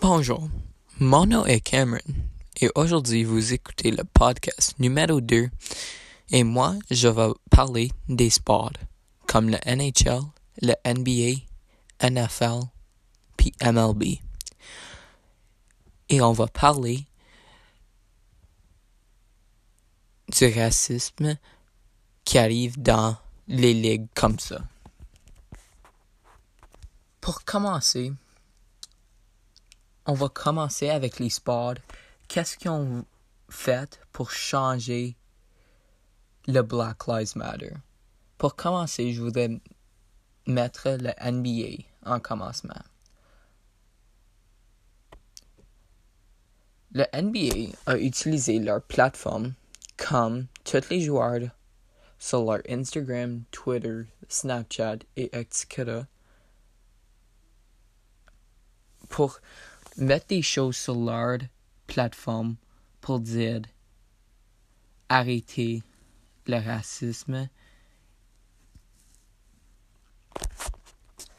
Bonjour, mon nom est Cameron et aujourd'hui vous écoutez le podcast numéro 2 et moi je vais parler des sports comme le NHL, le NBA, NFL puis MLB. Et on va parler du racisme qui arrive dans les ligues comme ça. Pour commencer, on va commencer avec les sports. Qu'est-ce qu'ils ont fait pour changer le Black Lives Matter? Pour commencer, je voudrais mettre le NBA en commencement. Le NBA a utilisé leur plateforme comme tous les joueurs sur leur Instagram, Twitter, Snapchat et etc. pour mettre des choses sur leur plateforme pour dire arrêter le racisme.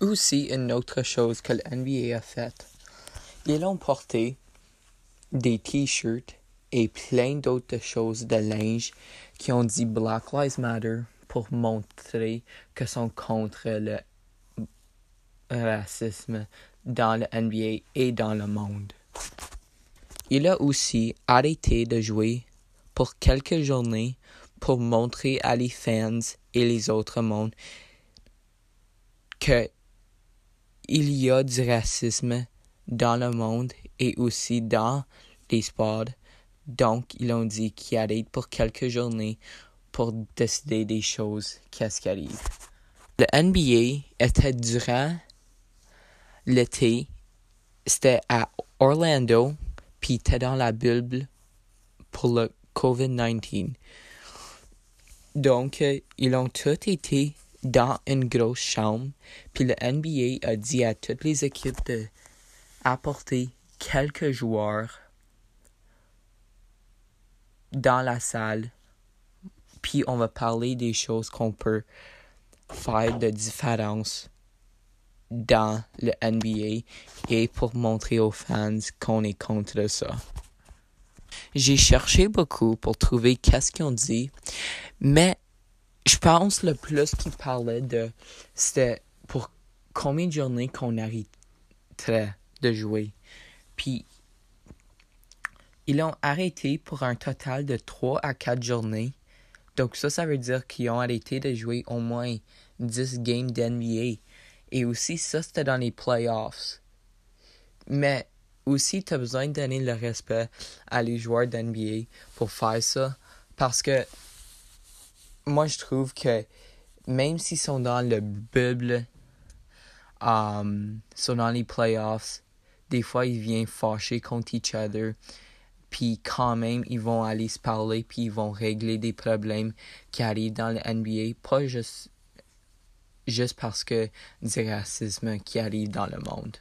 Aussi, une autre chose que l'NBA a fait, ils ont porté des t-shirts et plein d'autres choses de linge qui ont dit Black Lives Matter pour montrer que sont contre le racisme dans le NBA et dans le monde. Il a aussi arrêté de jouer pour quelques journées pour montrer à les fans et les autres mondes que il y a du racisme dans le monde et aussi dans les sports. Donc, ils ont dit qu'ils arrêtent pour quelques journées pour décider des choses, qu'est-ce qui arrive. Le NBA était durant l'été, c'était à Orlando, puis était dans la bulle pour le COVID-19. Donc, euh, ils ont tous été dans une grosse chambre, puis le NBA a dit à toutes les équipes de apporter quelques joueurs dans la salle, puis on va parler des choses qu'on peut faire de différence dans le NBA et pour montrer aux fans qu'on est contre ça. J'ai cherché beaucoup pour trouver qu'est-ce qu'ils ont dit, mais je pense le plus qu'ils parlaient de c'était pour combien de journées qu'on arrêterait de jouer. Puis ils ont arrêté pour un total de 3 à 4 journées. Donc ça, ça veut dire qu'ils ont arrêté de jouer au moins 10 games d'NBA. Et aussi, ça, c'était dans les playoffs. Mais aussi, tu as besoin de donner le respect à les joueurs d'NBA pour faire ça. Parce que moi, je trouve que même s'ils sont dans le bubble, um, sont dans les playoffs, des fois, ils viennent fâcher contre each other. Puis quand même, ils vont aller se parler, puis ils vont régler des problèmes qui arrivent dans le NBA. Pas juste juste parce que du racisme qui arrive dans le monde.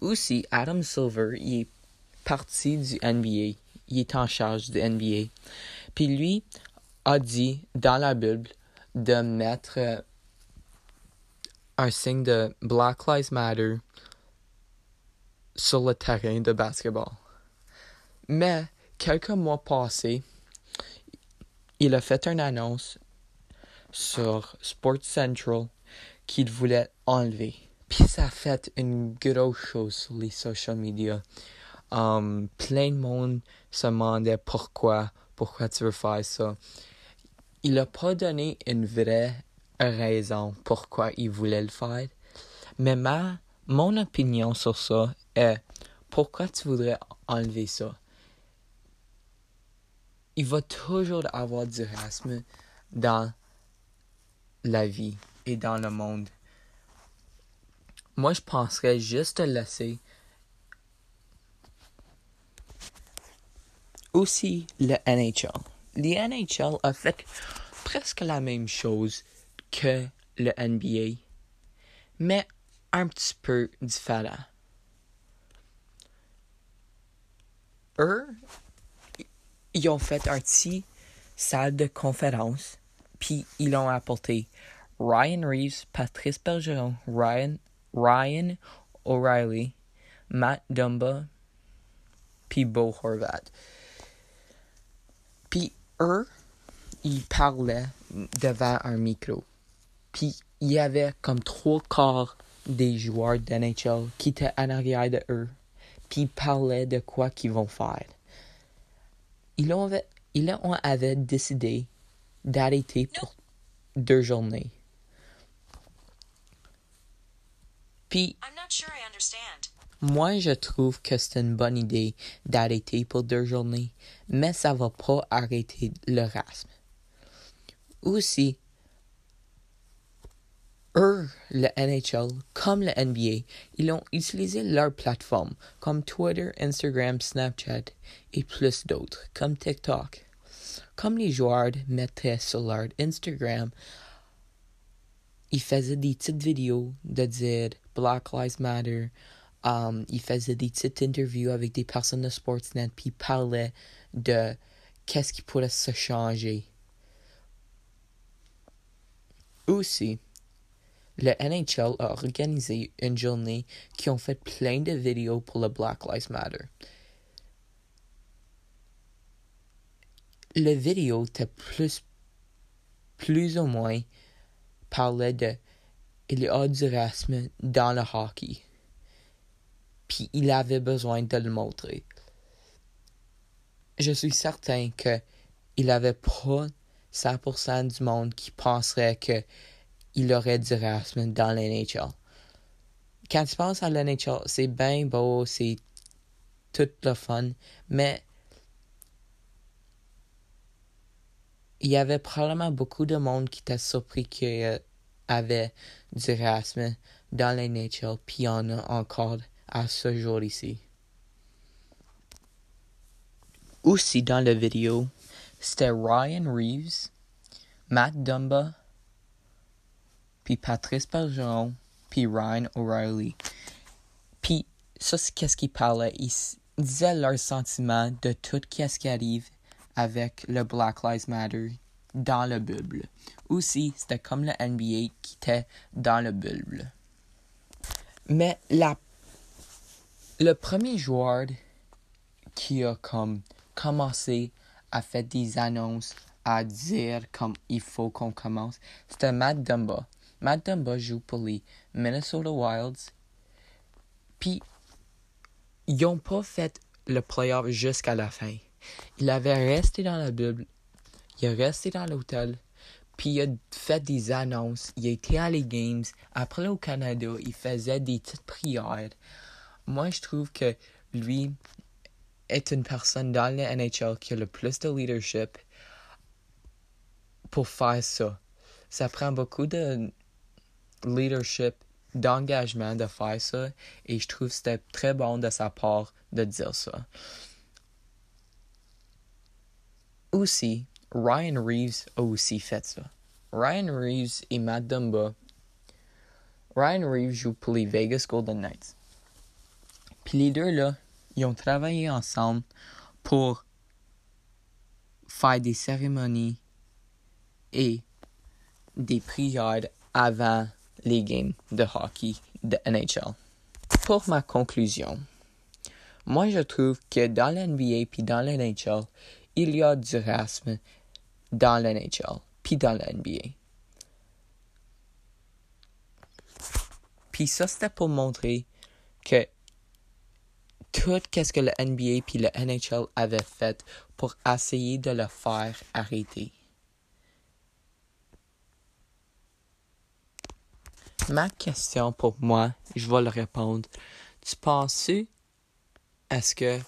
Aussi, Adam Silver, il est parti du NBA. Il est en charge du NBA. Puis lui a dit dans la Bible de mettre euh, un signe de Black Lives Matter sur le terrain de basketball. Mais quelques mois passés, il a fait une annonce sur Sports Central qu'il voulait enlever. Puis ça a fait une grosse chose sur les social media. Um, plein de monde se demandait pourquoi, pourquoi tu veux faire ça. Il n'a pas donné une vraie raison pourquoi il voulait le faire. Mais ma, mon opinion sur ça est pourquoi tu voudrais enlever ça? Il va toujours avoir du racisme dans la vie et dans le monde. Moi, je penserais juste laisser. Aussi, le NHL. Le NHL a fait presque la même chose que le NBA, mais un petit peu différent. Eux, ils ont fait un petit salle de conférence puis ils ont apporté Ryan Reeves, Patrice Bergeron, Ryan, Ryan O'Reilly, Matt Dumba, puis Bo Horvat. Puis eux, ils parlaient devant un micro. Puis il y avait comme trois quarts des joueurs d'NHL qui étaient en arrière de eux. Puis ils parlaient de quoi qu'ils vont faire. Ils ont, ils ont avait décidé d'arrêter pour deux journées. Puis, moi, je trouve que c'est une bonne idée d'arrêter pour deux journées, mais ça va pas arrêter le rasme. Aussi, eux, le NHL, comme le NBA, ils ont utilisé leur plateforme, comme Twitter, Instagram, Snapchat et plus d'autres, comme TikTok. Comme les joueurs mettaient sur leur Instagram, ils faisaient des petites vidéos de dire Black Lives Matter. Um, il faisait des petites interviews avec des personnes de Sportsnet, puis il parlait de qu'est-ce qui pourrait se changer. Aussi, le NHL a organisé une journée qui ont fait plein de vidéos pour le Black Lives Matter. Le vidéo était plus, plus ou moins parlait de il y a du racisme dans le hockey. Puis il avait besoin de le montrer. Je suis certain que il avait pas 100% du monde qui penserait que il aurait du racisme dans l'NHL. Quand tu penses à l'NHL, c'est bien beau, c'est tout le fun, mais il y avait probablement beaucoup de monde qui était surpris que avait du racisme dans les nature, puis il y en a encore à ce jour ici. Aussi dans la vidéo, c'était Ryan Reeves, Matt Dumba, puis Patrice Bergeron, puis Ryan O'Reilly. Puis ça, c'est qu'est-ce qu'ils parlaient. Ils disaient leurs sentiments de tout ce qui arrive avec le Black Lives Matter dans le bulle. Aussi, c'était comme le NBA qui était dans le bulle. Mais la, le premier joueur qui a comme commencé à faire des annonces, à dire comme il faut qu'on commence, c'était Matt Dumba. Matt Dumba joue pour les Minnesota Wilds. Puis, ils n'ont pas fait le playoff jusqu'à la fin. Il avait resté dans la bulle il est resté dans l'hôtel, puis il a fait des annonces, il été à les games. Après au Canada, il faisait des petites prières. Moi, je trouve que lui est une personne dans le NHL qui a le plus de leadership pour faire ça. Ça prend beaucoup de leadership, d'engagement de faire ça, et je trouve que c'était très bon de sa part de dire ça. Aussi, Ryan Reeves a aussi fait ça. Ryan Reeves et Matt Dumba. Ryan Reeves joue pour les Vegas Golden Knights. Puis les deux là, ils ont travaillé ensemble pour faire des cérémonies et des prières avant les games de hockey de NHL. Pour ma conclusion, moi je trouve que dans l'NBA puis dans l'NHL, il y a du racisme dans l'NHL, puis dans la NBA. Puis ça, c'était pour montrer que tout ce que le NBA puis le NHL avaient fait pour essayer de le faire arrêter. Ma question pour moi, je vais le répondre. Tu penses est-ce que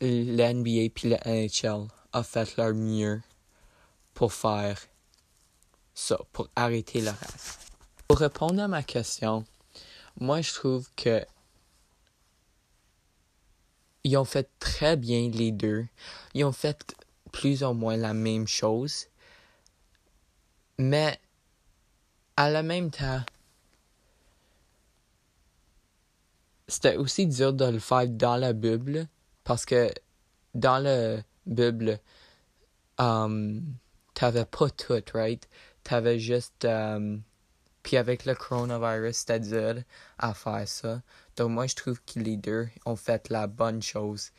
le NBA puis le NHL a fait leur mieux pour faire ça, pour arrêter le reste. Pour répondre à ma question, moi je trouve que ils ont fait très bien les deux. Ils ont fait plus ou moins la même chose. Mais à la même temps, c'était aussi dur de le faire dans la Bible parce que dans le Bible, um, t'avais pas tout, right? T'avais juste. Um, puis avec le coronavirus, dur à faire ça. Donc moi, je trouve que les deux ont fait la bonne chose.